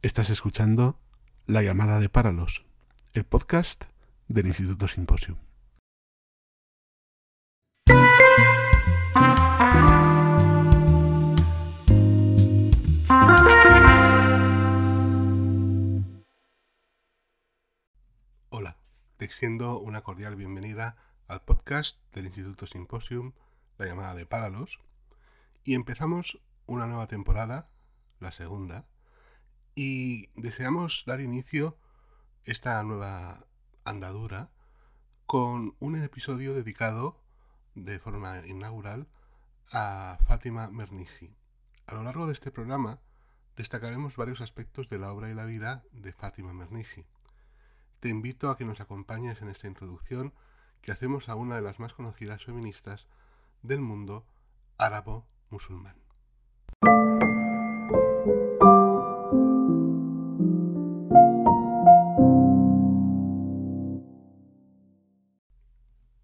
Estás escuchando La llamada de Páralos, el podcast del Instituto Simposium. Hola, te extiendo una cordial bienvenida al podcast del Instituto Simposium, La llamada de Páralos, y empezamos una nueva temporada, la segunda, y deseamos dar inicio esta nueva andadura con un episodio dedicado de forma inaugural a Fátima Mernissi. A lo largo de este programa destacaremos varios aspectos de la obra y la vida de Fátima Mernissi. Te invito a que nos acompañes en esta introducción que hacemos a una de las más conocidas feministas del mundo árabo-musulmán.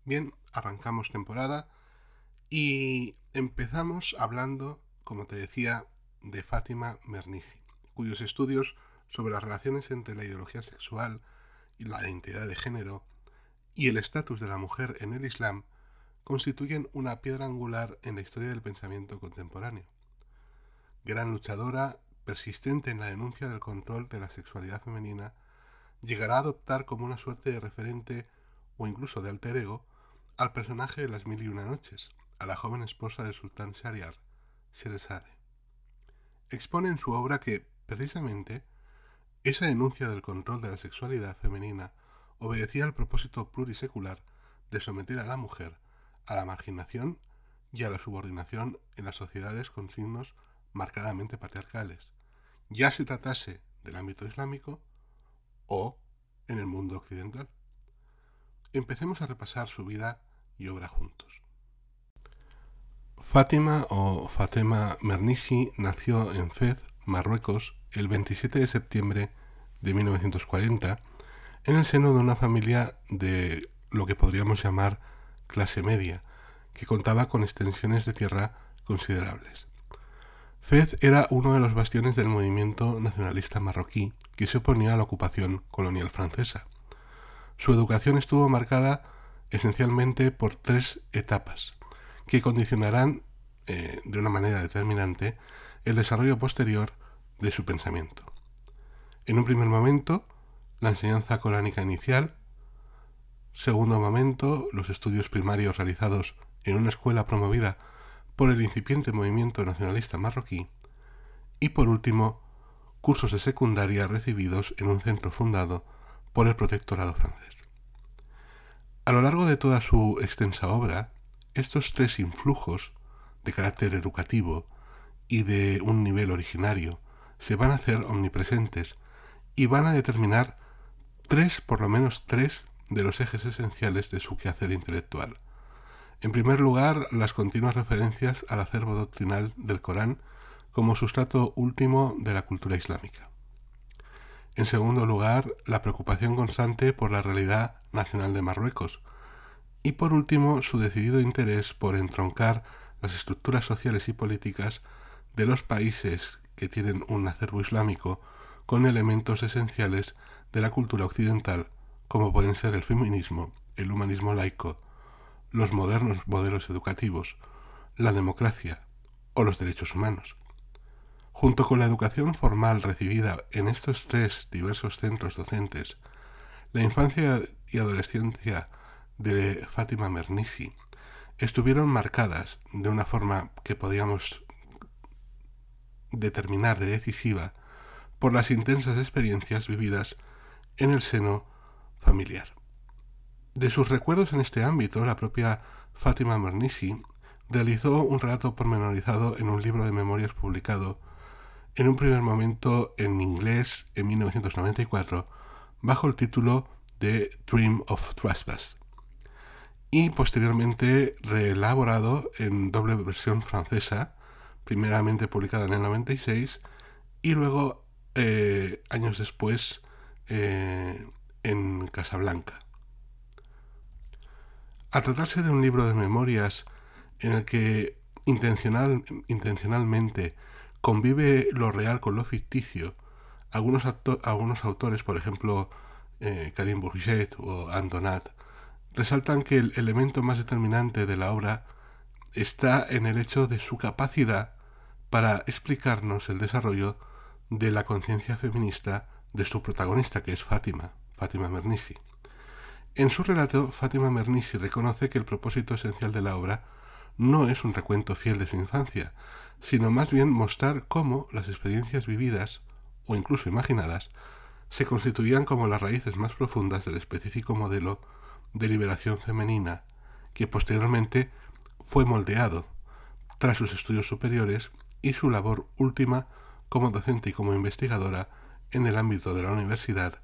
Bien, arrancamos temporada y empezamos hablando, como te decía, de Fátima Mernissi, cuyos estudios sobre las relaciones entre la ideología sexual y la identidad de género y el estatus de la mujer en el Islam constituyen una piedra angular en la historia del pensamiento contemporáneo. Gran luchadora, persistente en la denuncia del control de la sexualidad femenina, llegará a adoptar como una suerte de referente o incluso de alter ego al personaje de las mil y una noches, a la joven esposa del sultán Shariar, Sheresade. Expone en su obra que, precisamente, esa denuncia del control de la sexualidad femenina obedecía al propósito plurisecular de someter a la mujer a la marginación y a la subordinación en las sociedades con signos marcadamente patriarcales, ya se tratase del ámbito islámico o en el mundo occidental. Empecemos a repasar su vida y obra juntos. Fátima o Fatema Mernissi nació en Fez, Marruecos, el 27 de septiembre de 1940, en el seno de una familia de lo que podríamos llamar clase media, que contaba con extensiones de tierra considerables. Fez era uno de los bastiones del movimiento nacionalista marroquí que se oponía a la ocupación colonial francesa. Su educación estuvo marcada esencialmente por tres etapas, que condicionarán eh, de una manera determinante el desarrollo posterior de su pensamiento. En un primer momento, la enseñanza coránica inicial, segundo momento, los estudios primarios realizados en una escuela promovida por el incipiente movimiento nacionalista marroquí, y por último, cursos de secundaria recibidos en un centro fundado por el protectorado francés. A lo largo de toda su extensa obra, estos tres influjos de carácter educativo y de un nivel originario se van a hacer omnipresentes y van a determinar tres, por lo menos tres, de los ejes esenciales de su quehacer intelectual. En primer lugar, las continuas referencias al acervo doctrinal del Corán como sustrato último de la cultura islámica. En segundo lugar, la preocupación constante por la realidad nacional de Marruecos. Y por último, su decidido interés por entroncar las estructuras sociales y políticas de los países que tienen un acervo islámico con elementos esenciales de la cultura occidental, como pueden ser el feminismo, el humanismo laico, los modernos modelos educativos, la democracia o los derechos humanos. Junto con la educación formal recibida en estos tres diversos centros docentes, la infancia y adolescencia de Fátima Mernissi estuvieron marcadas de una forma que podíamos determinar de decisiva por las intensas experiencias vividas en el seno familiar. De sus recuerdos en este ámbito, la propia Fátima Mernissi realizó un relato pormenorizado en un libro de memorias publicado en un primer momento en inglés en 1994 bajo el título de Dream of Trespass y posteriormente reelaborado en doble versión francesa, primeramente publicada en el 96 y luego eh, años después eh, en Casablanca. Al tratarse de un libro de memorias en el que intencional, intencionalmente convive lo real con lo ficticio, Algunos, algunos autores, por ejemplo eh, Karim Bourget o Andonat, resaltan que el elemento más determinante de la obra está en el hecho de su capacidad para explicarnos el desarrollo de la conciencia feminista de su protagonista, que es Fátima, Fátima Mernissi. En su relato, Fátima Mernissi reconoce que el propósito esencial de la obra no es un recuento fiel de su infancia, sino más bien mostrar cómo las experiencias vividas, o incluso imaginadas, se constituían como las raíces más profundas del específico modelo de liberación femenina que posteriormente fue moldeado tras sus estudios superiores y su labor última como docente y como investigadora en el ámbito de la universidad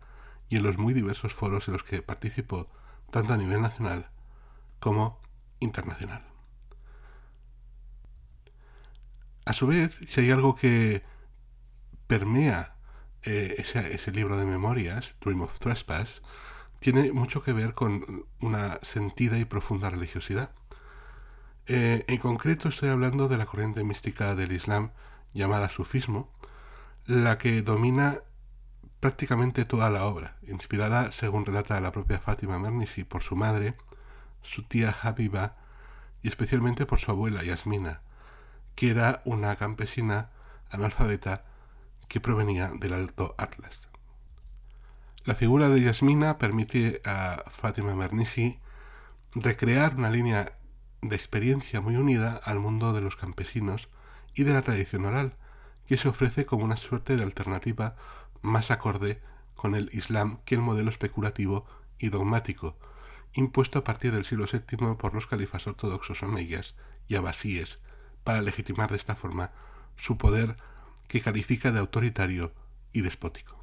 y en los muy diversos foros en los que participó tanto a nivel nacional como internacional. A su vez, si hay algo que permea eh, ese, libro de memorias, Dream of Trespass, tiene mucho que ver con una sentida y profunda religiosidad. Eh, en concreto estoy hablando de la corriente mística del Islam llamada sufismo, la que domina prácticamente toda la obra, inspirada, según relata la propia Fátima Mernissi, por su madre, su tía Habiba y especialmente por su abuela Yasmina, que era una campesina analfabeta que provenía del Alto Atlas. La figura de Yasmina permite a Fátima Mernissi recrear una línea de experiencia muy unida al mundo de los campesinos y de la tradición oral, que se ofrece como una suerte de alternativa más acorde con el Islam que el modelo especulativo y dogmático, impuesto a partir del siglo VII por los califas ortodoxos omeyas y abasíes, para legitimar de esta forma su poder que califica de autoritario y despótico.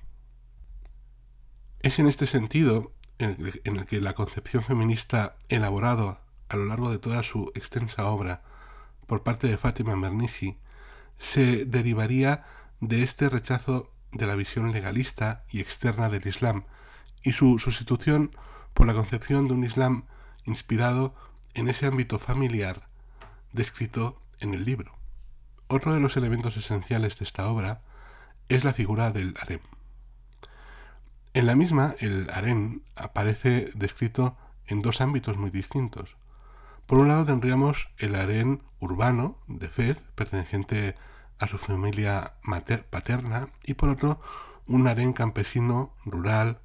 Es en este sentido en el que la concepción feminista elaborado a lo largo de toda su extensa obra por parte de Fátima Mernissi se derivaría de este rechazo de la visión legalista y externa del Islam y su sustitución por la concepción de un Islam inspirado en ese ámbito familiar descrito en el libro. Otro de los elementos esenciales de esta obra es la figura del harem. En la misma, el harem aparece descrito en dos ámbitos muy distintos. Por un lado tendríamos el harem urbano de Fez, perteneciente a su familia paterna, y por otro un harem campesino rural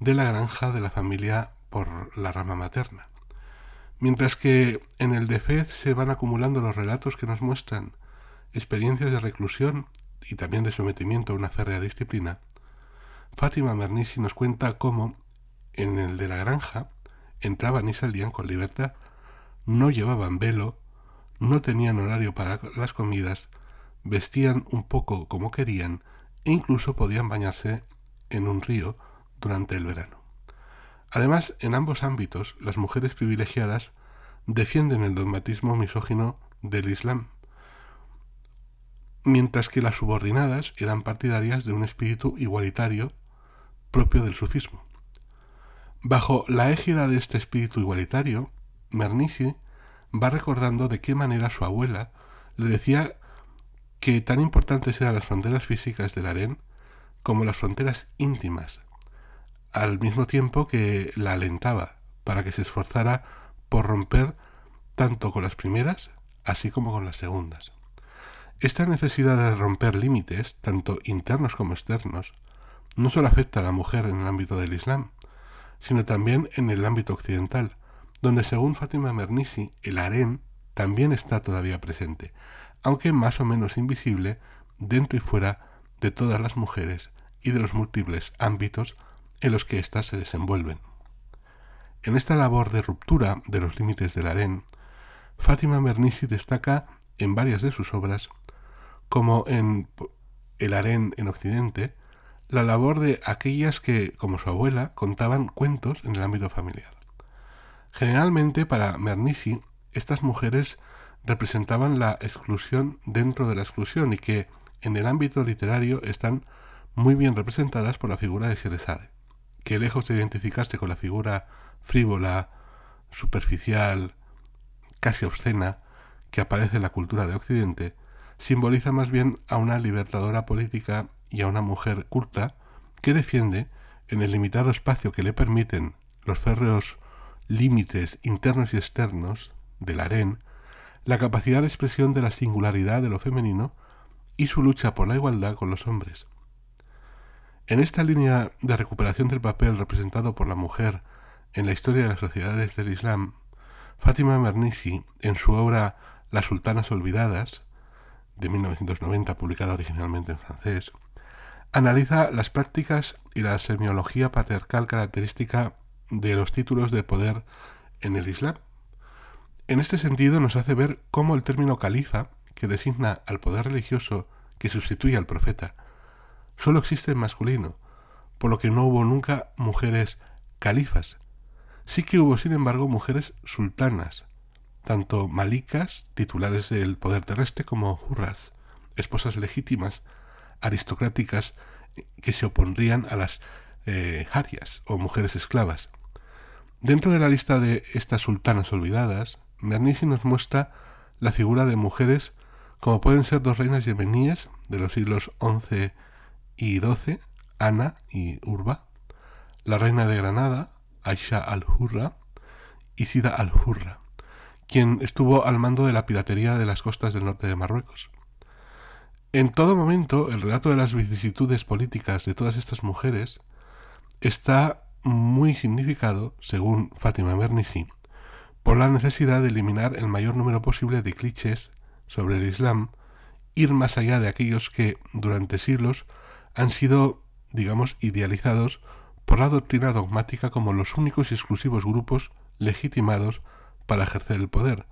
de la granja de la familia por la rama materna. Mientras que en el de Fez se van acumulando los relatos que nos muestran experiencias de reclusión y también de sometimiento a una férrea disciplina, Fátima Mernissi nos cuenta cómo, en el de la granja, entraban y salían con libertad, no llevaban velo, no tenían horario para las comidas, vestían un poco como querían e incluso podían bañarse en un río durante el verano. Además, en ambos ámbitos, las mujeres privilegiadas defienden el dogmatismo misógino del Islam, mientras que las subordinadas eran partidarias de un espíritu igualitario propio del sufismo. Bajo la égida de este espíritu igualitario, Mernissi va recordando de qué manera su abuela le decía que tan importantes eran las fronteras físicas del harén como las fronteras íntimas, al mismo tiempo que la alentaba para que se esforzara por romper tanto con las primeras así como con las segundas. Esta necesidad de romper límites, tanto internos como externos, no solo afecta a la mujer en el ámbito del Islam, sino también en el ámbito occidental, donde según Fátima Mernissi, el harén también está todavía presente, aunque más o menos invisible dentro y fuera de todas las mujeres y de los múltiples ámbitos en los que éstas se desenvuelven. En esta labor de ruptura de los límites del harén, Fátima Mernissi destaca en varias de sus obras como en el harén en Occidente, la labor de aquellas que, como su abuela, contaban cuentos en el ámbito familiar. Generalmente, para Mernissi, estas mujeres representaban la exclusión dentro de la exclusión y que, en el ámbito literario, están muy bien representadas por la figura de Sherezade, que lejos de identificarse con la figura frívola, superficial, casi obscena, que aparece en la cultura de Occidente, simboliza más bien a una libertadora política y a una mujer culta que defiende, en el limitado espacio que le permiten los férreos límites internos y externos del harén, la capacidad de expresión de la singularidad de lo femenino y su lucha por la igualdad con los hombres. En esta línea de recuperación del papel representado por la mujer en la historia de las sociedades del Islam, Fátima Mernissi, en su obra Las Sultanas Olvidadas, de 1990, publicada originalmente en francés, analiza las prácticas y la semiología patriarcal característica de los títulos de poder en el Islam. En este sentido nos hace ver cómo el término califa, que designa al poder religioso que sustituye al profeta, solo existe en masculino, por lo que no hubo nunca mujeres califas. Sí que hubo, sin embargo, mujeres sultanas, tanto malicas, titulares del poder terrestre, como hurras, esposas legítimas, aristocráticas, que se opondrían a las eh, o mujeres esclavas. Dentro de la lista de estas sultanas olvidadas, Bernisi nos muestra la figura de mujeres como pueden ser dos reinas yemeníes de los siglos XI y XII, Ana y Urba, la reina de Granada, Aisha al-Hurra, y Sida al-Hurra, quien estuvo al mando de la piratería de las costas del norte de Marruecos. En todo momento, el relato de las vicisitudes políticas de todas estas mujeres está muy significado, según Fátima Bernisi, por la necesidad de eliminar el mayor número posible de clichés sobre el Islam, ir más allá de aquellos que, durante siglos, han sido, digamos, idealizados por la doctrina dogmática como los únicos y exclusivos grupos legitimados para ejercer el poder,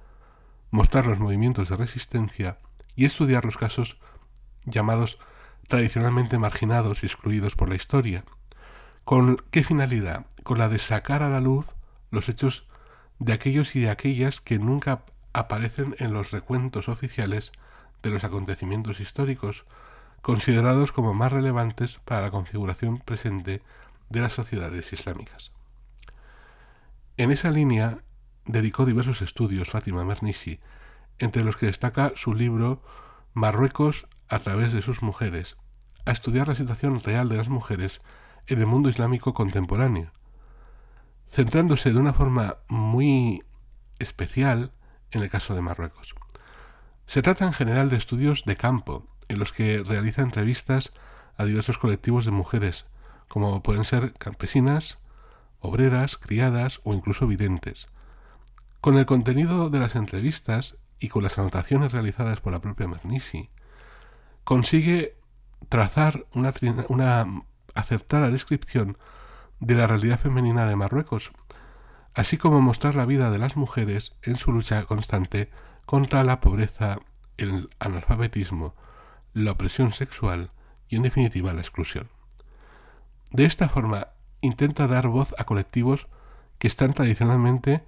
mostrar los movimientos de resistencia y estudiar los casos llamados tradicionalmente marginados y excluidos por la historia. ¿Con qué finalidad? Con la de sacar a la luz los hechos de aquellos y de aquellas que nunca aparecen en los recuentos oficiales de los acontecimientos históricos, considerados como más relevantes para la configuración presente de las sociedades islámicas. En esa línea dedicó diversos estudios Fátima Mernissi, entre los que destaca su libro Marruecos a través de sus mujeres, a estudiar la situación real de las mujeres en el mundo islámico contemporáneo, centrándose de una forma muy especial en el caso de Marruecos. Se trata en general de estudios de campo, en los que realiza entrevistas a diversos colectivos de mujeres, como pueden ser campesinas, obreras, criadas o incluso videntes, con el contenido de las entrevistas y con las anotaciones realizadas por la propia Mernissi, consigue trazar una, una acertada descripción de la realidad femenina de Marruecos, así como mostrar la vida de las mujeres en su lucha constante contra la pobreza, el analfabetismo, la opresión sexual y en definitiva la exclusión. De esta forma intenta dar voz a colectivos que están tradicionalmente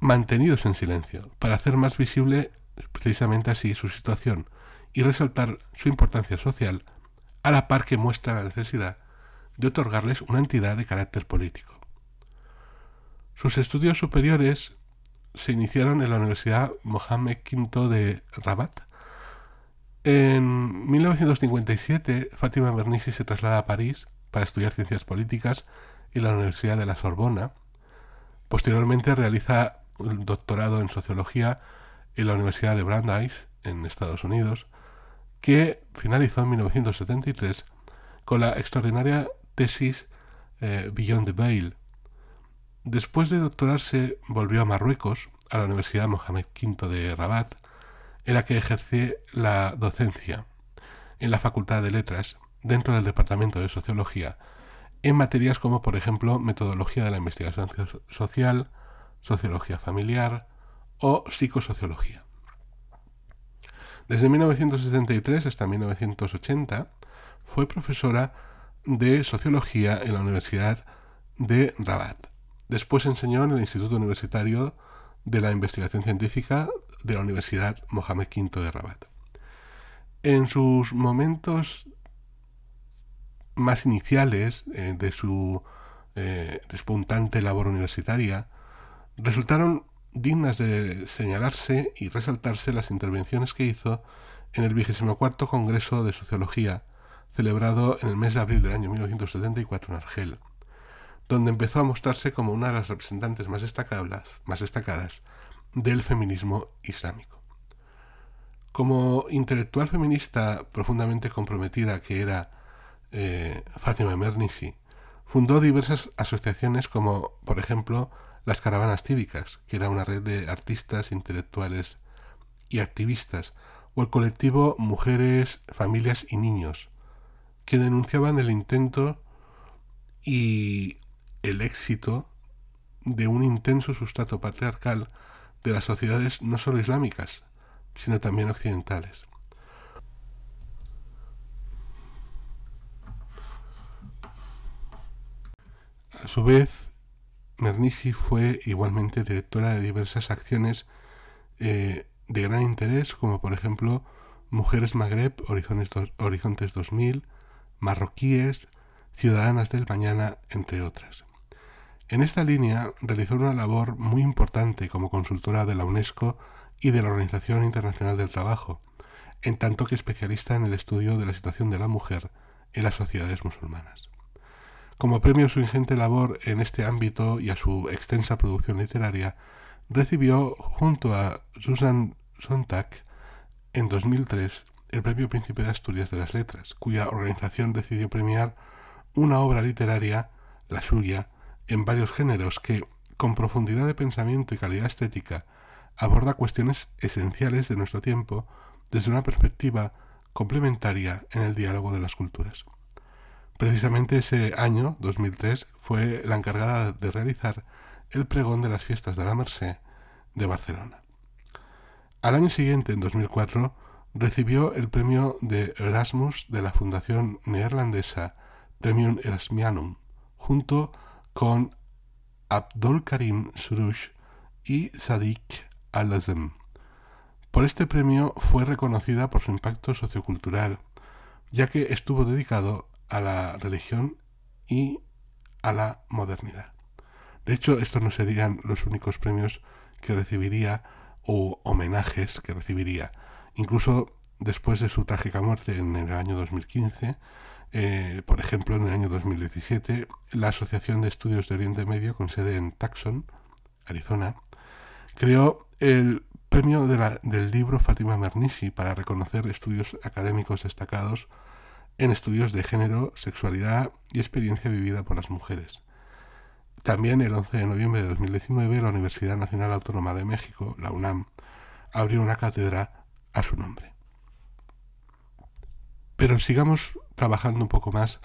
mantenidos en silencio, para hacer más visible precisamente así su situación y resaltar su importancia social, a la par que muestra la necesidad de otorgarles una entidad de carácter político. Sus estudios superiores se iniciaron en la Universidad Mohamed V de Rabat. En 1957, Fátima Bernisi se traslada a París para estudiar ciencias políticas en la Universidad de la Sorbona. Posteriormente realiza un doctorado en sociología en la Universidad de Brandeis, en Estados Unidos, que finalizó en 1973 con la extraordinaria tesis eh, Beyond the Veil. Después de doctorarse, volvió a Marruecos, a la Universidad Mohamed V de Rabat, en la que ejerce la docencia en la Facultad de Letras dentro del Departamento de Sociología en materias como, por ejemplo, metodología de la investigación social, sociología familiar o psicosociología. Desde 1973 hasta 1980 fue profesora de sociología en la Universidad de Rabat. Después enseñó en el Instituto Universitario de la Investigación Científica de la Universidad Mohamed V de Rabat. En sus momentos más iniciales eh, de su eh, despuntante labor universitaria, resultaron dignas de señalarse y resaltarse las intervenciones que hizo en el vigésimo cuarto Congreso de Sociología, celebrado en el mes de abril del año 1974 en Argel, donde empezó a mostrarse como una de las representantes más destacadas, más destacadas del feminismo islámico. Como intelectual feminista profundamente comprometida que era eh, Fátima Mernissi, fundó diversas asociaciones como, por ejemplo, las Caravanas Cívicas, que era una red de artistas, intelectuales y activistas, o el colectivo Mujeres, Familias y Niños, que denunciaban el intento y el éxito de un intenso sustrato patriarcal de las sociedades no solo islámicas, sino también occidentales. A su vez, Mernissi fue igualmente directora de diversas acciones eh, de gran interés, como por ejemplo Mujeres Magreb, Horizontes 2000, Marroquíes, Ciudadanas del Mañana, entre otras. En esta línea realizó una labor muy importante como consultora de la UNESCO y de la Organización Internacional del Trabajo, en tanto que especialista en el estudio de la situación de la mujer en las sociedades musulmanas. Como premio a su ingente labor en este ámbito y a su extensa producción literaria, recibió junto a Susan Sontag en 2003 el Premio Príncipe de Asturias de las Letras, cuya organización decidió premiar una obra literaria, la suya, en varios géneros que, con profundidad de pensamiento y calidad estética, aborda cuestiones esenciales de nuestro tiempo desde una perspectiva complementaria en el diálogo de las culturas. Precisamente ese año, 2003, fue la encargada de realizar el pregón de las fiestas de la Merced de Barcelona. Al año siguiente, en 2004, recibió el premio de Erasmus de la Fundación Neerlandesa Premium Erasmianum, junto con Abdul Karim Surush y Sadiq al-Azem. Por este premio fue reconocida por su impacto sociocultural, ya que estuvo dedicado a la religión y a la modernidad. De hecho, estos no serían los únicos premios que recibiría o homenajes que recibiría. Incluso después de su trágica muerte en el año 2015, eh, por ejemplo, en el año 2017, la Asociación de Estudios de Oriente Medio, con sede en Tucson, Arizona, creó el premio del libro Fátima Mernissi para reconocer estudios académicos destacados en estudios de género, sexualidad y experiencia vivida por las mujeres. También el 11 de noviembre de 2019 la Universidad Nacional Autónoma de México, la UNAM, abrió una cátedra a su nombre. Pero sigamos trabajando un poco más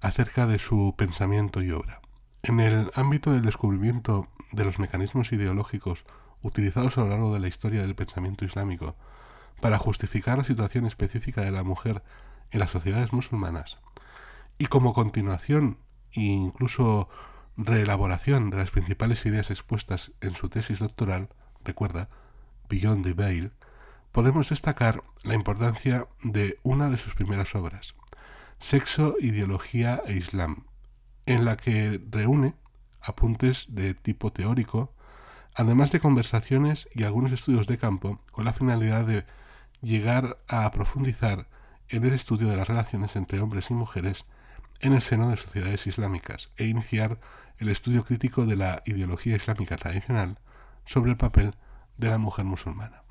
acerca de su pensamiento y obra. En el ámbito del descubrimiento de los mecanismos ideológicos utilizados a lo largo de la historia del pensamiento islámico para justificar la situación específica de la mujer en las sociedades musulmanas, y como continuación e incluso reelaboración de las principales ideas expuestas en su tesis doctoral, recuerda, Beyond the Veil, podemos destacar la importancia de una de sus primeras obras, Sexo, Ideología e Islam, en la que reúne apuntes de tipo teórico, además de conversaciones y algunos estudios de campo, con la finalidad de llegar a profundizar en el estudio de las relaciones entre hombres y mujeres en el seno de sociedades islámicas e iniciar el estudio crítico de la ideología islámica tradicional sobre el papel de la mujer musulmana.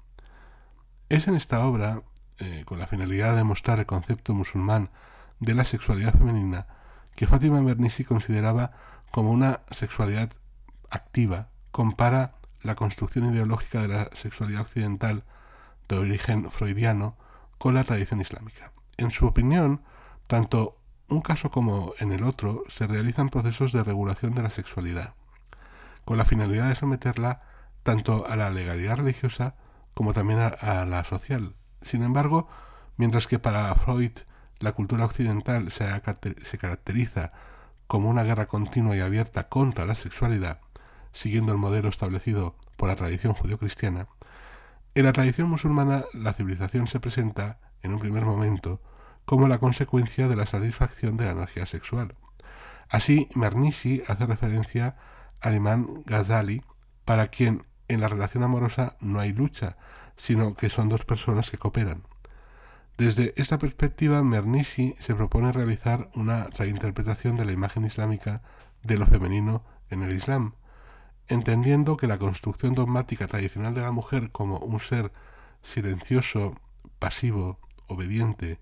Es en esta obra, eh, con la finalidad de mostrar el concepto musulmán de la sexualidad femenina, que Fátima Mernissi consideraba como una sexualidad activa, compara la construcción ideológica de la sexualidad occidental de origen freudiano con la tradición islámica. En su opinión, tanto un caso como en el otro se realizan procesos de regulación de la sexualidad, con la finalidad de someterla tanto a la legalidad religiosa como también a, la social. Sin embargo, mientras que para Freud la cultura occidental se, caracteriza como una guerra continua y abierta contra la sexualidad, siguiendo el modelo establecido por la tradición judio-cristiana, en la tradición musulmana la civilización se presenta, en un primer momento, como la consecuencia de la satisfacción de la energía sexual. Así, Mernissi hace referencia al imán Ghazali, para quien en la relación amorosa no hay lucha, sino que son dos personas que cooperan. Desde esta perspectiva, Mernisi se propone realizar una reinterpretación de la imagen islámica de lo femenino en el Islam, entendiendo que la construcción dogmática tradicional de la mujer como un ser silencioso, pasivo, obediente,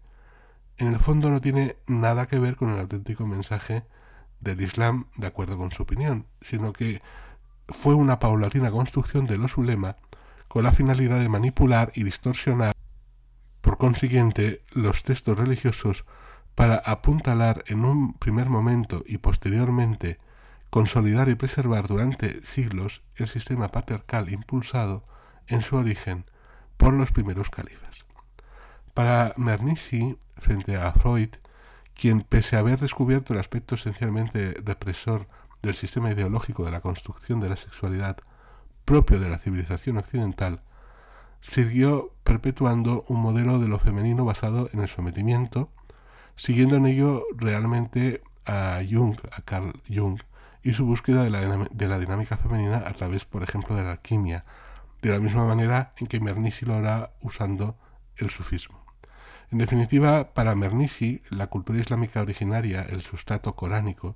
en el fondo no tiene nada que ver con el auténtico mensaje del Islam de acuerdo con su opinión, sino que fue una paulatina construcción de los ulema con la finalidad de manipular y distorsionar, por consiguiente, los textos religiosos para apuntalar en un primer momento y posteriormente consolidar y preservar durante siglos el sistema patriarcal impulsado en su origen por los primeros califas. Para Mernisi, frente a Freud, quien pese a haber descubierto el aspecto esencialmente represor del sistema ideológico de la construcción de la sexualidad propio de la civilización occidental, siguió perpetuando un modelo de lo femenino basado en el sometimiento, siguiendo en ello realmente a Jung, a Carl Jung, y su búsqueda de la, de la dinámica femenina a través, por ejemplo, de la alquimia, de la misma manera en que Mernisi lo hará usando el sufismo. En definitiva, para Mernisi, la cultura islámica originaria, el sustrato coránico,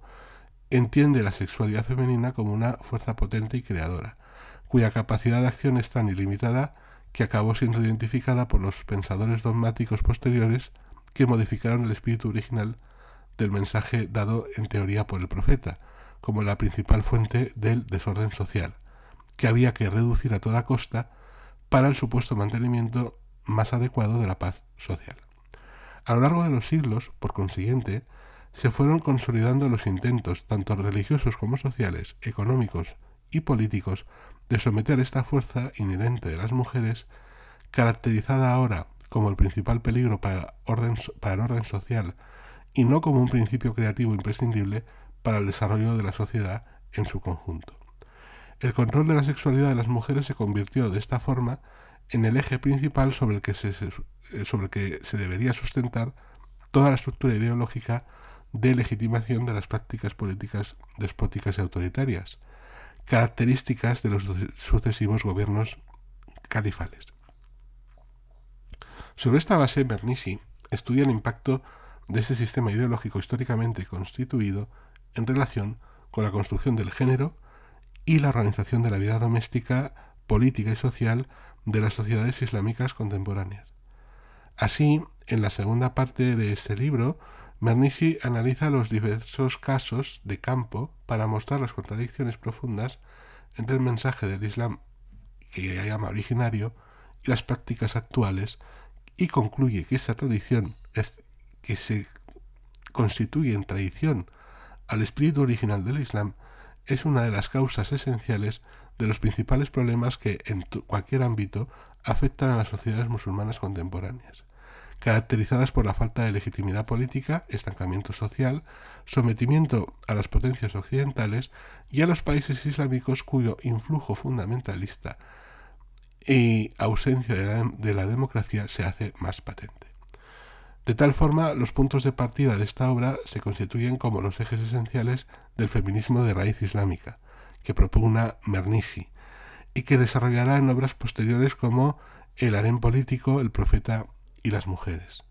entiende la sexualidad femenina como una fuerza potente y creadora, cuya capacidad de acción es tan ilimitada que acabó siendo identificada por los pensadores dogmáticos posteriores que modificaron el espíritu original del mensaje dado en teoría por el profeta, como la principal fuente del desorden social, que había que reducir a toda costa para el supuesto mantenimiento más adecuado de la paz social. A lo largo de los siglos, por consiguiente, se fueron consolidando los intentos, tanto religiosos como sociales, económicos y políticos, de someter esta fuerza inherente de las mujeres, caracterizada ahora como el principal peligro para, el orden social y no como un principio creativo imprescindible para el desarrollo de la sociedad en su conjunto. El control de la sexualidad de las mujeres se convirtió de esta forma en el eje principal sobre sobre el que se debería sustentar toda la estructura ideológica de legitimación de las prácticas políticas despóticas y autoritarias, características de los sucesivos gobiernos califales. Sobre esta base, Bernisi estudia el impacto de ese sistema ideológico históricamente constituido en relación con la construcción del género y la organización de la vida doméstica, política y social de las sociedades islámicas contemporáneas. Así, en la segunda parte de este libro, Mernisi analiza los diversos casos de campo para mostrar las contradicciones profundas entre el mensaje del Islam que llama originario y las prácticas actuales y concluye que esa tradición es, que se constituye en tradición al espíritu original del Islam es una de las causas esenciales de los principales problemas que en cualquier ámbito afectan a las sociedades musulmanas contemporáneas, caracterizadas por la falta de legitimidad política, estancamiento social, sometimiento a las potencias occidentales y a los países islámicos cuyo influjo fundamentalista y ausencia de la, de la democracia se hace más patente. De tal forma, los puntos de partida de esta obra se constituyen como los ejes esenciales del feminismo de raíz islámica, que propugna Mernisi, y que desarrollará en obras posteriores como El harén político, el profeta y las mujeres.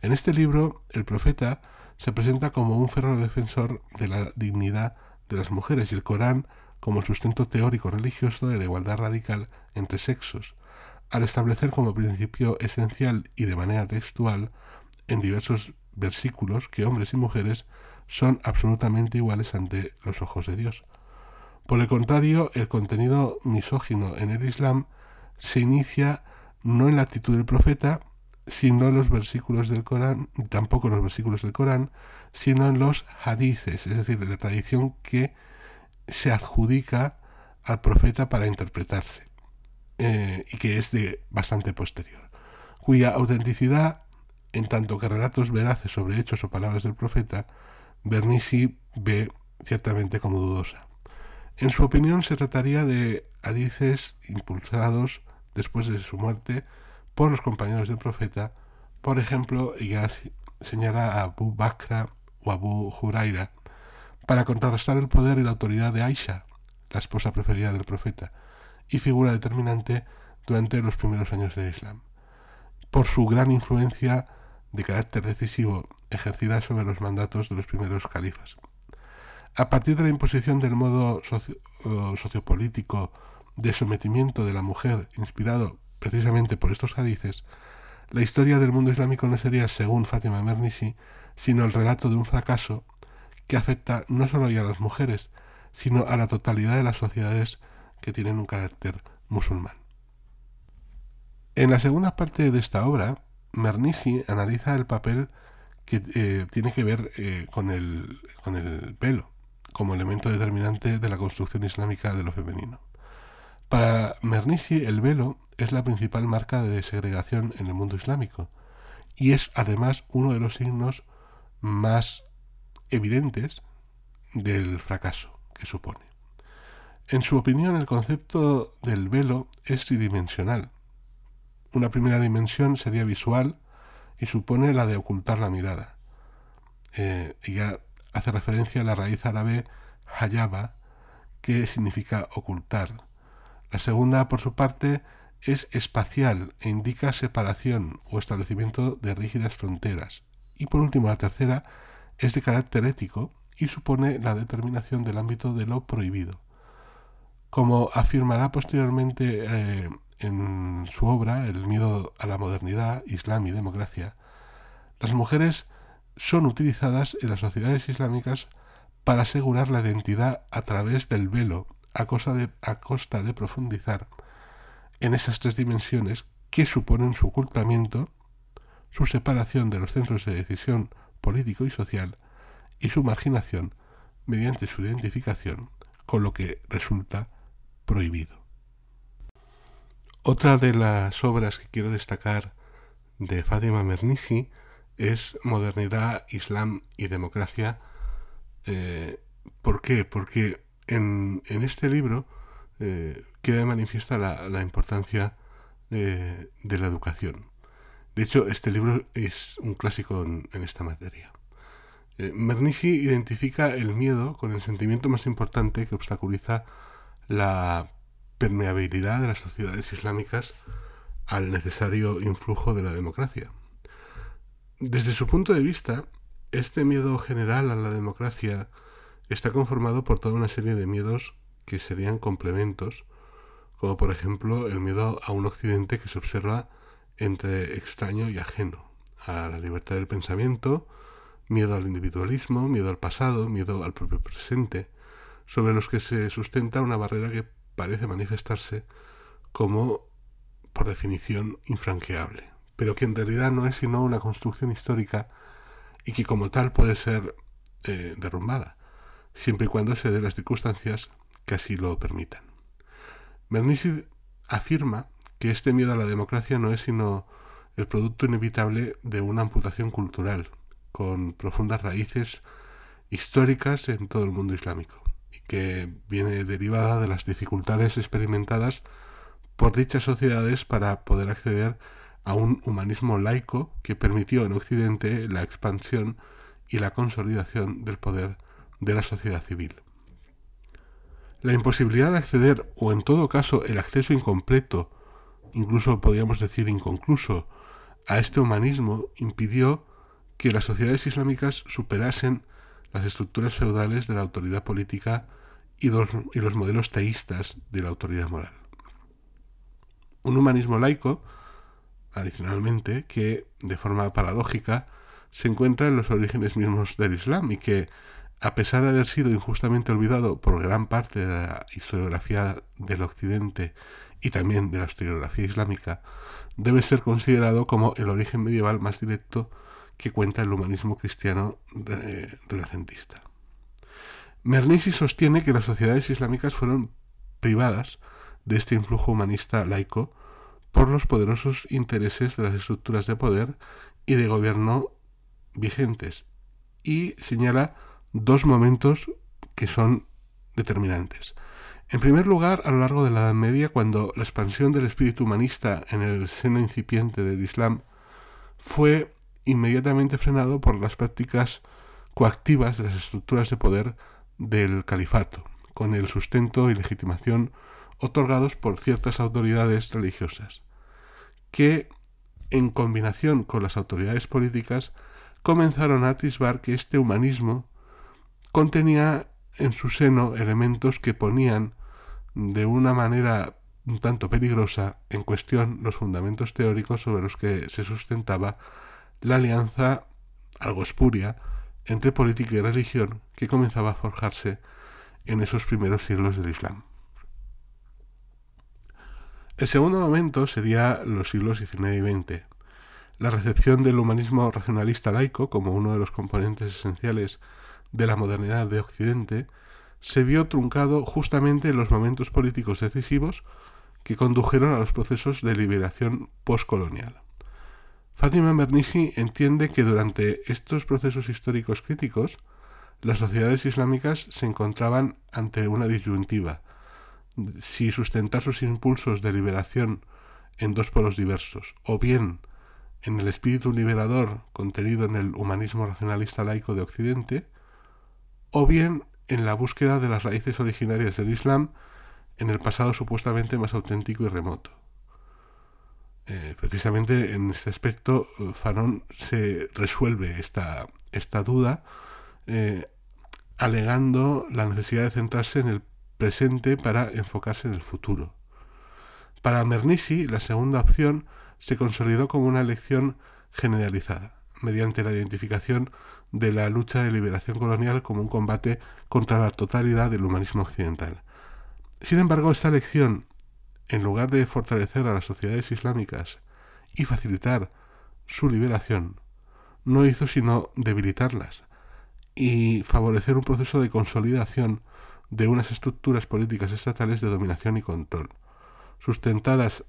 En este libro, el profeta se presenta como un férreo defensor de la dignidad de las mujeres y el Corán como el sustento teórico religioso de la igualdad radical entre sexos, al establecer como principio esencial y de manera textual en diversos versículos que hombres y mujeres son absolutamente iguales ante los ojos de Dios. Por el contrario, el contenido misógino en el Islam se inicia no en la actitud del profeta, sino los versículos del Corán, tampoco los versículos del Corán, sino en los hadices, es decir, la tradición que se adjudica al profeta para interpretarse, eh, y que es de bastante posterior, cuya autenticidad en tanto que relatos veraces sobre hechos o palabras del profeta, Bernisi ve ciertamente como dudosa. En su opinión se trataría de hadices impulsados después de su muerte por los compañeros del profeta. Por ejemplo, ella señala a Abu Bakr o Abu Huraira para contrarrestar el poder y la autoridad de Aisha, la esposa preferida del profeta, y figura determinante durante los primeros años del Islam por su gran influencia de carácter decisivo ejercida sobre los mandatos de los primeros califas. A partir de la imposición del modo sociopolítico de sometimiento de la mujer, inspirado precisamente por estos hadices, la historia del mundo islámico no sería, según Fátima Mernissi, sino el relato de un fracaso que afecta no solo a las mujeres, sino a la totalidad de las sociedades que tienen un carácter musulmán. En la segunda parte de esta obra, Mernissi analiza el papel que eh, tiene que ver eh, con, el, con el pelo como elemento determinante de la construcción islámica de lo femenino. Para Mernissi, el velo es la principal marca de segregación en el mundo islámico y es además uno de los signos más evidentes del fracaso que supone. En su opinión, el concepto del velo es tridimensional. Una primera dimensión sería visual y supone la de ocultar la mirada. Eh, ella hace referencia a la raíz árabe hayaba, que significa ocultar. La segunda, por su parte, es espacial e indica separación o establecimiento de rígidas fronteras. Y por último, la tercera es de carácter ético y supone la determinación del ámbito de lo prohibido. Como afirmará posteriormente eh, en su obra El miedo a la modernidad, Islam y democracia, las mujeres son utilizadas en las sociedades islámicas para asegurar la identidad a través del velo, a, costa de profundizar en esas tres dimensiones que suponen su ocultamiento, su separación de los centros de decisión político y social y su marginación mediante su identificación con lo que resulta prohibido. Otra de las obras que quiero destacar de Fátima Mernissi es Modernidad, Islam y Democracia. Eh, ¿Por qué? Porque en, este libro eh, queda manifiesta la, importancia de la educación. De hecho, este libro es un clásico en, esta materia. Eh, identifica el miedo con el sentimiento más importante que obstaculiza la permeabilidad de las sociedades islámicas al necesario influjo de la democracia. Desde su punto de vista, este miedo general a la democracia está conformado por toda una serie de miedos que serían complementos, como por ejemplo el miedo a un occidente que se observa entre extraño y ajeno, a la libertad del pensamiento, miedo al individualismo, miedo al pasado, miedo al propio presente, sobre los que se sustenta una barrera que parece manifestarse como, por definición, infranqueable pero que en realidad no es sino una construcción histórica y que como tal puede ser eh, derrumbada, siempre y cuando se den las circunstancias que así lo permitan. Bernice afirma que este miedo a la democracia no es sino el producto inevitable de una amputación cultural, con profundas raíces históricas en todo el mundo islámico, y que viene derivada de las dificultades experimentadas por dichas sociedades para poder acceder a un humanismo laico que permitió en Occidente la expansión y la consolidación del poder de la sociedad civil. La imposibilidad de acceder, o en todo caso el acceso incompleto, incluso podríamos decir inconcluso, a este humanismo impidió que las sociedades islámicas superasen las estructuras feudales de la autoridad política y los, modelos teístas de la autoridad moral. Un humanismo laico adicionalmente, que de forma paradójica se encuentra en los orígenes mismos del Islam y que, a pesar de haber sido injustamente olvidado por gran parte de la historiografía del Occidente y también de la historiografía islámica, debe ser considerado como el origen medieval más directo que cuenta el humanismo cristiano eh, renacentista. Mernissi sostiene que las sociedades islámicas fueron privadas de este influjo humanista laico por los poderosos intereses de las estructuras de poder y de gobierno vigentes y señala dos momentos que son determinantes. En primer lugar, a lo largo de la Edad Media, cuando la expansión del espíritu humanista en el seno incipiente del Islam fue inmediatamente frenado por las prácticas coactivas de las estructuras de poder del califato, con el sustento y legitimación otorgados por ciertas autoridades religiosas, que en combinación con las autoridades políticas, comenzaron a atisbar que este humanismo contenía en su seno elementos que ponían de una manera un tanto peligrosa en cuestión los fundamentos teóricos sobre los que se sustentaba la alianza algo espuria entre política y religión que comenzaba a forjarse en esos primeros siglos del Islam. El segundo momento sería los siglos XIX y XX. La recepción del humanismo racionalista laico como uno de los componentes esenciales de la modernidad de Occidente se vio truncado justamente en los momentos políticos decisivos que condujeron a los procesos de liberación postcolonial. Fátima Mernissi entiende que durante estos procesos históricos críticos, las sociedades islámicas se encontraban ante una disyuntiva, si sustentar sus impulsos de liberación en dos polos diversos, o bien en el espíritu liberador contenido en el humanismo racionalista laico de Occidente, o bien en la búsqueda de las raíces originarias del Islam en el pasado supuestamente más auténtico y remoto. Eh, precisamente en este aspecto, Fanon se resuelve esta, esta duda eh, alegando la necesidad de centrarse en el presente para enfocarse en el futuro. Para Mernissi, la segunda opción se consolidó como una elección generalizada, mediante la identificación de la lucha de liberación colonial como un combate contra la totalidad del humanismo occidental. Sin embargo, esta elección, en lugar de fortalecer a las sociedades islámicas y facilitar su liberación, no hizo sino debilitarlas y favorecer un proceso de consolidación de unas estructuras políticas estatales de dominación y control, sustentadas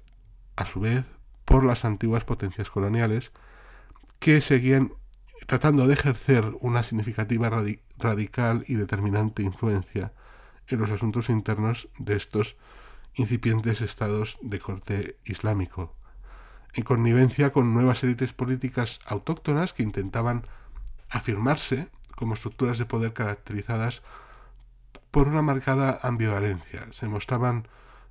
a su vez por las antiguas potencias coloniales que seguían tratando de ejercer una significativa radical y determinante influencia en los asuntos internos de estos incipientes estados de corte islámico, en connivencia con nuevas élites políticas autóctonas que intentaban afirmarse como estructuras de poder caracterizadas por una marcada ambivalencia. Se mostraban,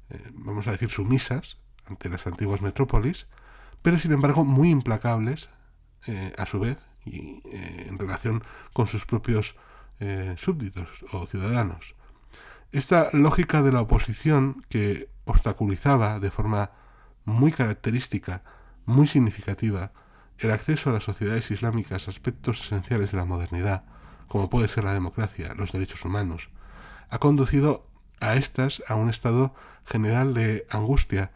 eh, vamos a decir, sumisas ante las antiguas metrópolis, pero sin embargo muy implacables eh, a su vez y eh, en relación con sus propios súbditos o ciudadanos. Esta lógica de la oposición que obstaculizaba de forma muy característica, muy significativa, el acceso a las sociedades islámicas a aspectos esenciales de la modernidad, como puede ser la democracia, los derechos humanos, ha conducido a estas a un estado general de angustia,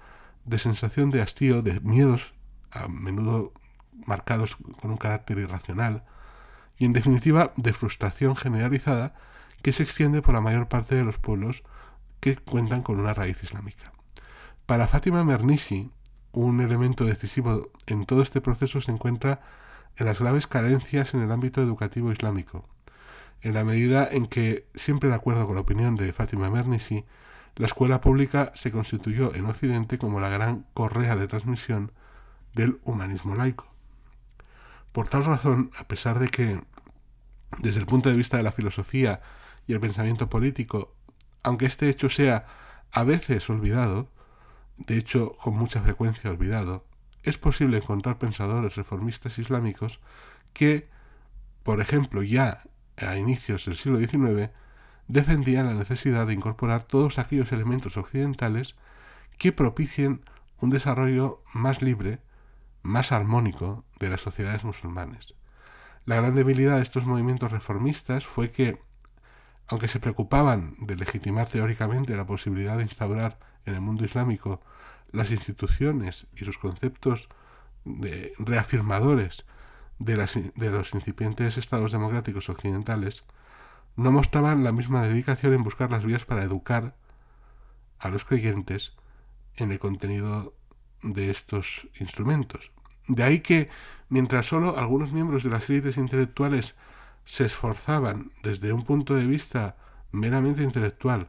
de sensación de hastío, de miedos, a menudo marcados con un carácter irracional, y en definitiva de frustración generalizada que se extiende por la mayor parte de los pueblos que cuentan con una raíz islámica. Para Fátima Mernissi, un elemento decisivo en todo este proceso se encuentra en las graves carencias en el ámbito educativo islámico, en la medida en que, siempre de acuerdo con la opinión de Fátima Mernissi, la escuela pública se constituyó en Occidente como la gran correa de transmisión del humanismo laico. Por tal razón, a pesar de que, desde el punto de vista de la filosofía y el pensamiento político, aunque este hecho sea a veces olvidado, de hecho con mucha frecuencia olvidado, es posible encontrar pensadores reformistas islámicos que, por ejemplo, ya a inicios del siglo XIX, defendían la necesidad de incorporar todos aquellos elementos occidentales que propicien un desarrollo más libre, más armónico de las sociedades musulmanes. La gran debilidad de estos movimientos reformistas fue que aunque se preocupaban de legitimar teóricamente la posibilidad de instaurar en el mundo islámico las instituciones y sus conceptos de reafirmadores de, de los incipientes estados democráticos occidentales, no mostraban la misma dedicación en buscar las vías para educar a los creyentes en el contenido de estos instrumentos. De ahí que, mientras solo algunos miembros de las élites intelectuales se esforzaban desde un punto de vista meramente intelectual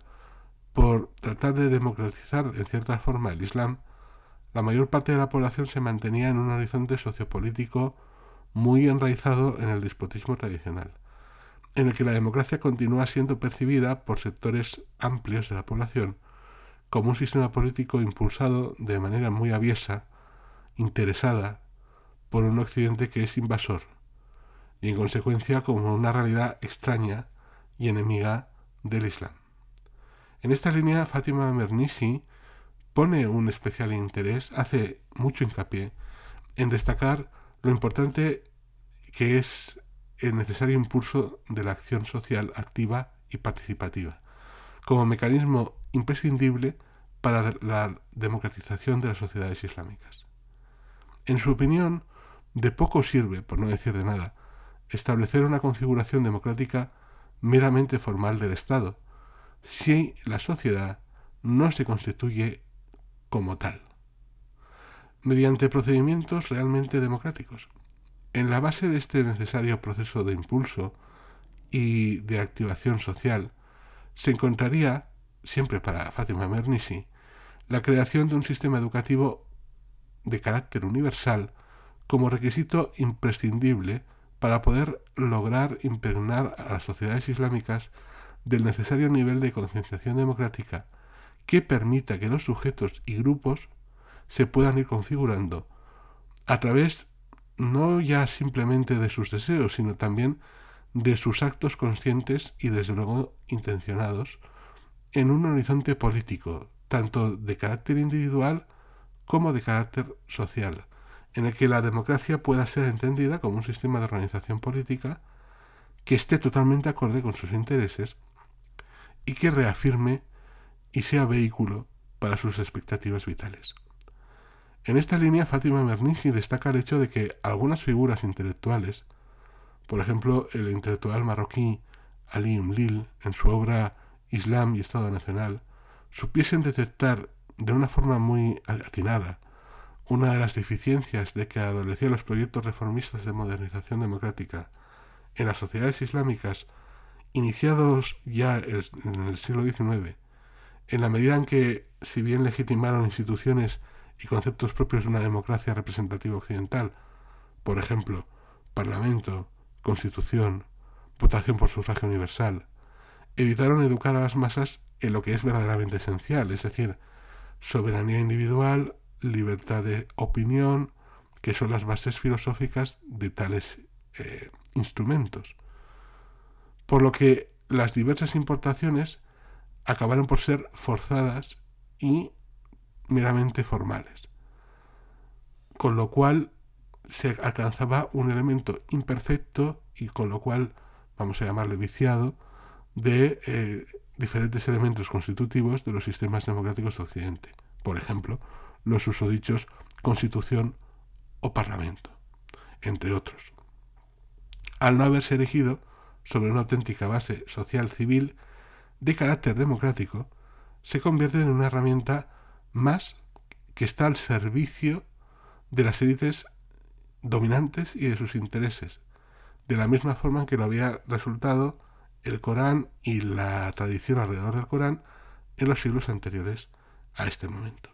por tratar de democratizar en cierta forma el Islam, la mayor parte de la población se mantenía en un horizonte sociopolítico muy enraizado en el despotismo tradicional, en el que la democracia continúa siendo percibida por sectores amplios de la población como un sistema político impulsado de manera muy aviesa, interesada, por un Occidente que es invasor y en consecuencia como una realidad extraña y enemiga del Islam. En esta línea, Fátima Mernissi pone un especial interés, hace mucho hincapié en destacar lo importante que es el necesario impulso de la acción social activa y participativa, como mecanismo imprescindible para la democratización de las sociedades islámicas. En su opinión, de poco sirve, por no decir de nada, establecer una configuración democrática meramente formal del Estado, si la sociedad no se constituye como tal, mediante procedimientos realmente democráticos. En la base de este necesario proceso de impulso y de activación social se encontraría, siempre para Fátima Mernissi, la creación de un sistema educativo de carácter universal como requisito imprescindible para poder lograr impregnar a las sociedades islámicas del necesario nivel de concienciación democrática que permita que los sujetos y grupos se puedan ir configurando a través no ya simplemente de sus deseos, sino también de sus actos conscientes y desde luego intencionados en un horizonte político, tanto de carácter individual como de carácter social, en el que la democracia pueda ser entendida como un sistema de organización política que esté totalmente acorde con sus intereses y que reafirme y sea vehículo para sus expectativas vitales. En esta línea, Fátima Mernissi destaca el hecho de que algunas figuras intelectuales, por ejemplo, el intelectual marroquí Ali Umlil, en su obra Islam y Estado Nacional, supiesen detectar de una forma muy atinada una de las deficiencias de que adolecían los proyectos reformistas de modernización democrática en las sociedades islámicas iniciados ya en el siglo XIX, en la medida en que, si bien legitimaron instituciones y conceptos propios de una democracia representativa occidental, por ejemplo, parlamento, constitución, votación por sufragio universal, evitaron educar a las masas en lo que es verdaderamente esencial, es decir, soberanía individual, libertad de opinión, que son las bases filosóficas de tales eh, instrumentos. Por lo que las diversas importaciones acabaron por ser forzadas y meramente formales. Con lo cual se alcanzaba un elemento imperfecto y con lo cual, vamos a llamarle viciado, de eh, diferentes elementos constitutivos de los sistemas democráticos de Occidente. Por ejemplo, los usodichos constitución o parlamento, entre otros. Al no haberse erigido sobre una auténtica base social civil de carácter democrático, se convierte en una herramienta más que está al servicio de las élites dominantes y de sus intereses, de la misma forma en que lo había resultado el Corán y la tradición alrededor del Corán en los siglos anteriores a este momento.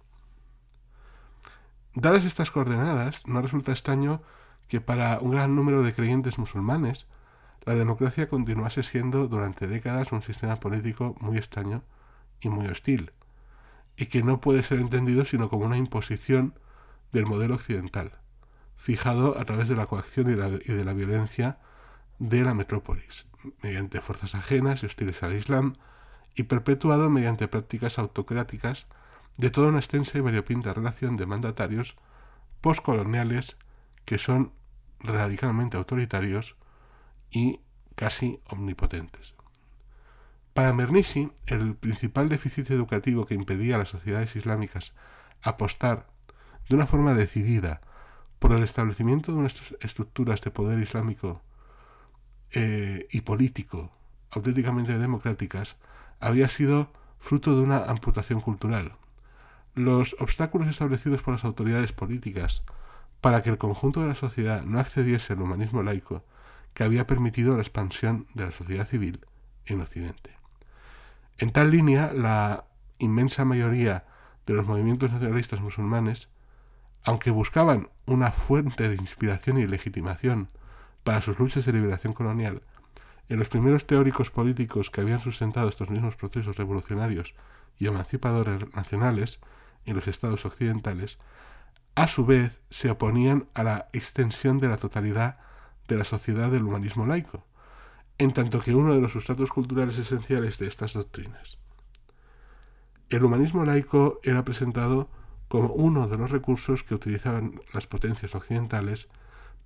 Dadas estas coordenadas, no resulta extraño que para un gran número de creyentes musulmanes, la democracia continuase siendo durante décadas un sistema político muy extraño y muy hostil, y que no puede ser entendido sino como una imposición del modelo occidental, fijado a través de la coacción y, de la violencia de la metrópolis, mediante fuerzas ajenas y hostiles al Islam, y perpetuado mediante prácticas autocráticas de toda una extensa y variopinta relación de mandatarios postcoloniales que son radicalmente autoritarios y casi omnipotentes. Para Mernissi, el principal déficit educativo que impedía a las sociedades islámicas apostar de una forma decidida por el establecimiento de unas estructuras de poder islámico eh, y político auténticamente democráticas había sido fruto de una amputación cultural, los obstáculos establecidos por las autoridades políticas para que el conjunto de la sociedad no accediese al humanismo laico que había permitido la expansión de la sociedad civil en Occidente. En tal línea, la inmensa mayoría de los movimientos nacionalistas musulmanes, aunque buscaban una fuente de inspiración y legitimación para sus luchas de liberación colonial, en los primeros teóricos políticos que habían sustentado estos mismos procesos revolucionarios y emancipadores nacionales, en los estados occidentales, a su vez se oponían a la extensión de la totalidad de la sociedad del humanismo laico, en tanto que uno de los sustratos culturales esenciales de estas doctrinas. El humanismo laico era presentado como uno de los recursos que utilizaban las potencias occidentales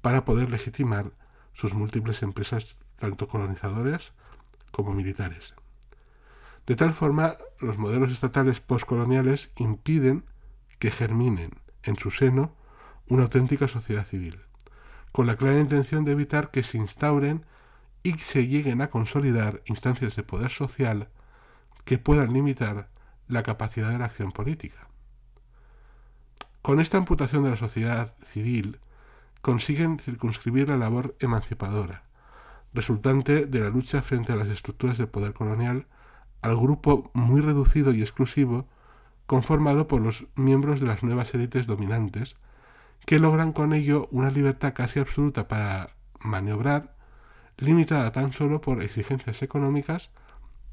para poder legitimar sus múltiples empresas tanto colonizadoras como militares. De tal forma, los modelos estatales postcoloniales impiden que germinen en su seno una auténtica sociedad civil, con la clara intención de evitar que se instauren y se lleguen a consolidar instancias de poder social que puedan limitar la capacidad de la acción política. Con esta amputación de la sociedad civil consiguen circunscribir la labor emancipadora, resultante de la lucha frente a las estructuras de poder colonial al grupo muy reducido y exclusivo conformado por los miembros de las nuevas élites dominantes, que logran con ello una libertad casi absoluta para maniobrar, limitada tan solo por exigencias económicas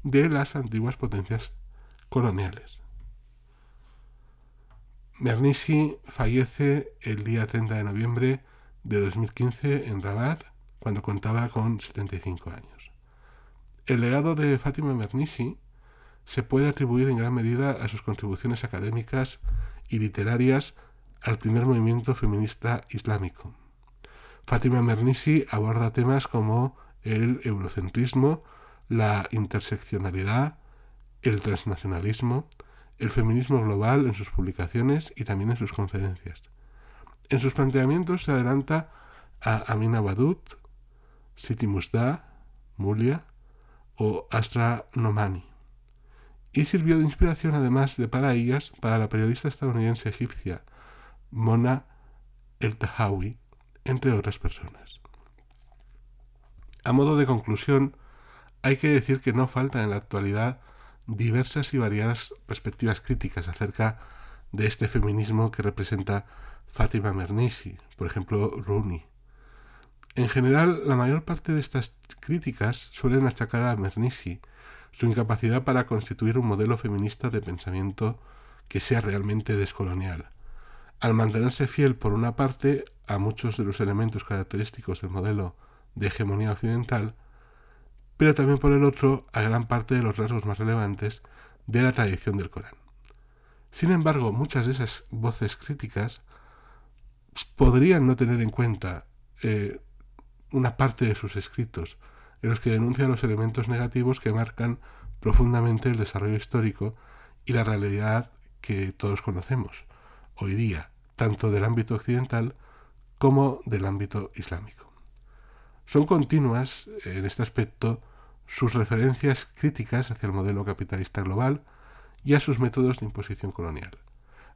de las antiguas potencias coloniales. Mernissi fallece el día 30 de noviembre de 2015 en Rabat, cuando contaba con 75 años. El legado de Fátima Mernissi se puede atribuir en gran medida a sus contribuciones académicas y literarias al primer movimiento feminista islámico. Fátima Mernissi aborda temas como el eurocentrismo, la interseccionalidad, el transnacionalismo, el feminismo global en sus publicaciones y también en sus conferencias. En sus planteamientos se adelanta a Amina Badut, Siti Musda, Mulia o Astra Nomani y sirvió de inspiración además de para ellas para la periodista estadounidense egipcia Mona El Tahawi, entre otras personas. A modo de conclusión, hay que decir que no faltan en la actualidad diversas y variadas perspectivas críticas acerca de este feminismo que representa Fátima Mernissi, por ejemplo Rooney. En general, la mayor parte de estas críticas suelen achacar a Mernissi su incapacidad para constituir un modelo feminista de pensamiento que sea realmente descolonial, al mantenerse fiel por una parte a muchos de los elementos característicos del modelo de hegemonía occidental, pero también por el otro a gran parte de los rasgos más relevantes de la tradición del Corán. Sin embargo, muchas de esas voces críticas podrían no tener en cuenta eh, una parte de sus escritos en los que denuncia los elementos negativos que marcan profundamente el desarrollo histórico y la realidad que todos conocemos hoy día, tanto del ámbito occidental como del ámbito islámico. Son continuas, en este aspecto, sus referencias críticas hacia el modelo capitalista global y a sus métodos de imposición colonial,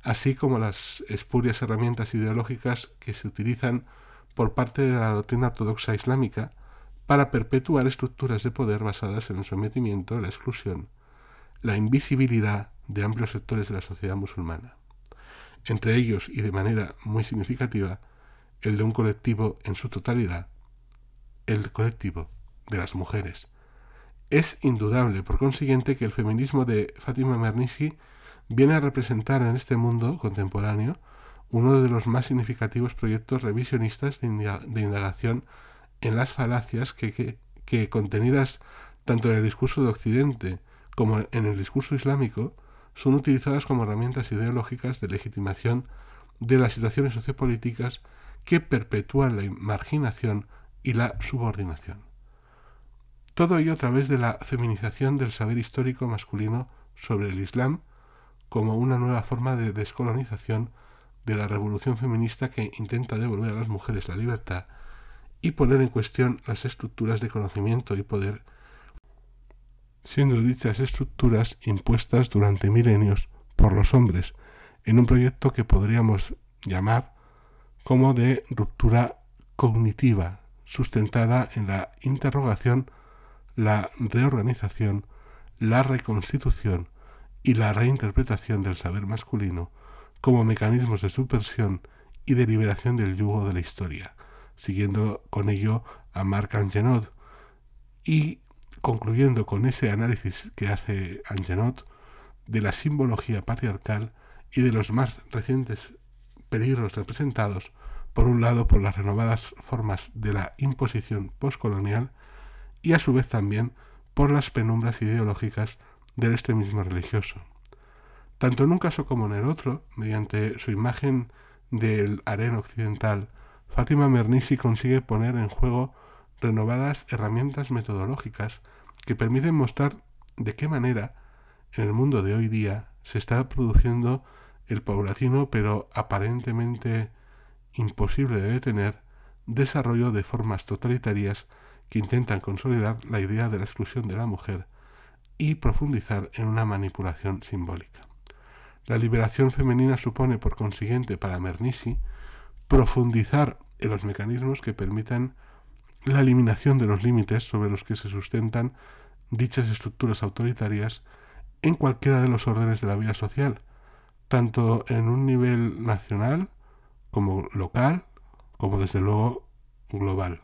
así como las espurias herramientas ideológicas que se utilizan por parte de la doctrina ortodoxa islámica para perpetuar estructuras de poder basadas en el sometimiento, la exclusión, la invisibilidad de amplios sectores de la sociedad musulmana, entre ellos y de manera muy significativa el de un colectivo en su totalidad, el colectivo de las mujeres. Es indudable, por consiguiente, que el feminismo de Fátima Mernissi viene a representar en este mundo contemporáneo uno de los más significativos proyectos revisionistas de indagación en las falacias que, contenidas tanto en el discurso de Occidente como en el discurso islámico son utilizadas como herramientas ideológicas de legitimación de las situaciones sociopolíticas que perpetúan la marginación y la subordinación. Todo ello a través de la feminización del saber histórico masculino sobre el Islam como una nueva forma de descolonización de la revolución feminista que intenta devolver a las mujeres la libertad y poner en cuestión las estructuras de conocimiento y poder, siendo dichas estructuras impuestas durante milenios por los hombres en un proyecto que podríamos llamar como de ruptura cognitiva, sustentada en la interrogación, la reorganización, la reconstitución y la reinterpretación del saber masculino como mecanismos de subversión y de liberación del yugo de la historia siguiendo con ello a Marc Angenot y concluyendo con ese análisis que hace Angenot de la simbología patriarcal y de los más recientes peligros representados, por un lado, por las renovadas formas de la imposición postcolonial y a su vez también por las penumbras ideológicas del extremismo religioso. Tanto en un caso como en el otro, mediante su imagen del harén occidental, Fátima Mernissi consigue poner en juego renovadas herramientas metodológicas que permiten mostrar de qué manera en el mundo de hoy día se está produciendo el paulatino pero aparentemente imposible de detener desarrollo de formas totalitarias que intentan consolidar la idea de la exclusión de la mujer y profundizar en una manipulación simbólica. La liberación femenina supone, por consiguiente, para Mernissi, profundizar en los mecanismos que permitan la eliminación de los límites sobre los que se sustentan dichas estructuras autoritarias en cualquiera de los órdenes de la vida social, tanto en un nivel nacional como local, como desde luego global.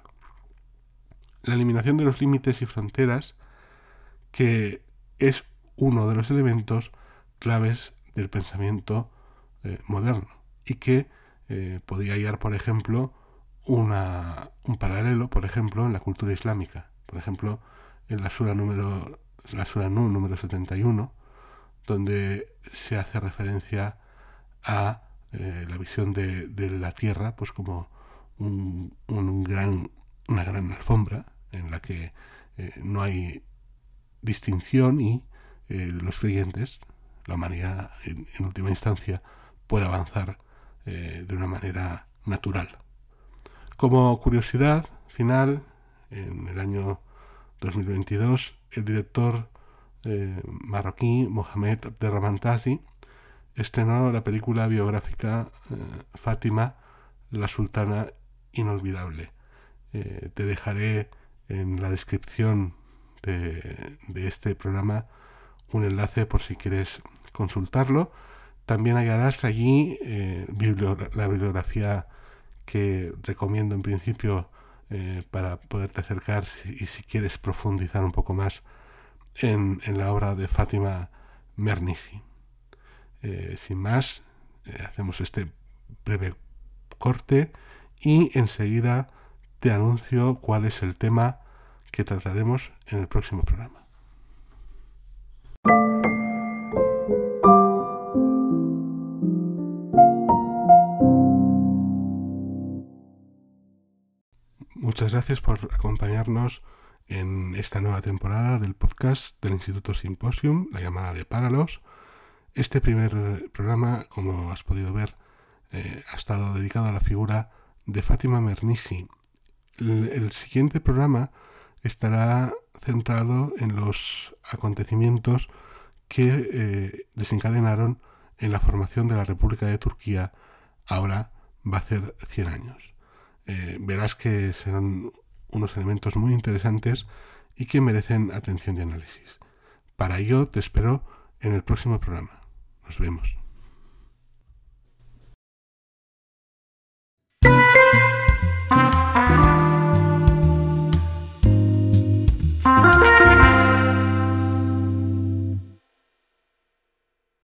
La eliminación de los límites y fronteras, que es uno de los elementos claves del pensamiento eh, moderno y que eh, podía hallar, por ejemplo, una, un paralelo, por ejemplo, en la cultura islámica. Por ejemplo, en la sura número, la sura número 71, donde se hace referencia a eh, la visión de, la Tierra pues como un, gran, una gran alfombra en la que no hay distinción y los creyentes la humanidad en, última instancia pueda avanzar eh, de una manera natural. Como curiosidad final, en el año 2022, el director eh, marroquí Mohamed Abderrahman estrenó la película biográfica eh, Fátima, la sultana inolvidable. te dejaré en la descripción de, de este programa un enlace por si quieres consultarlo. También hallarás allí eh, la bibliografía que recomiendo en principio eh, para poderte acercar y si quieres profundizar un poco más en, la obra de Fátima Mernissi. Eh, sin más, hacemos este breve corte y enseguida te anuncio cuál es el tema que trataremos en el próximo programa. Muchas gracias por acompañarnos en esta nueva temporada del podcast del Instituto Symposium, la llamada de Paralos. Este primer programa, como has podido ver, eh, ha estado dedicado a la figura de Fátima Mernissi. el siguiente programa estará centrado en los acontecimientos que eh, desencadenaron en la formación de la República de Turquía, ahora va a ser 100 años. Eh, verás que serán unos elementos muy interesantes y que merecen atención y análisis. Para ello te espero en el próximo programa. Nos vemos.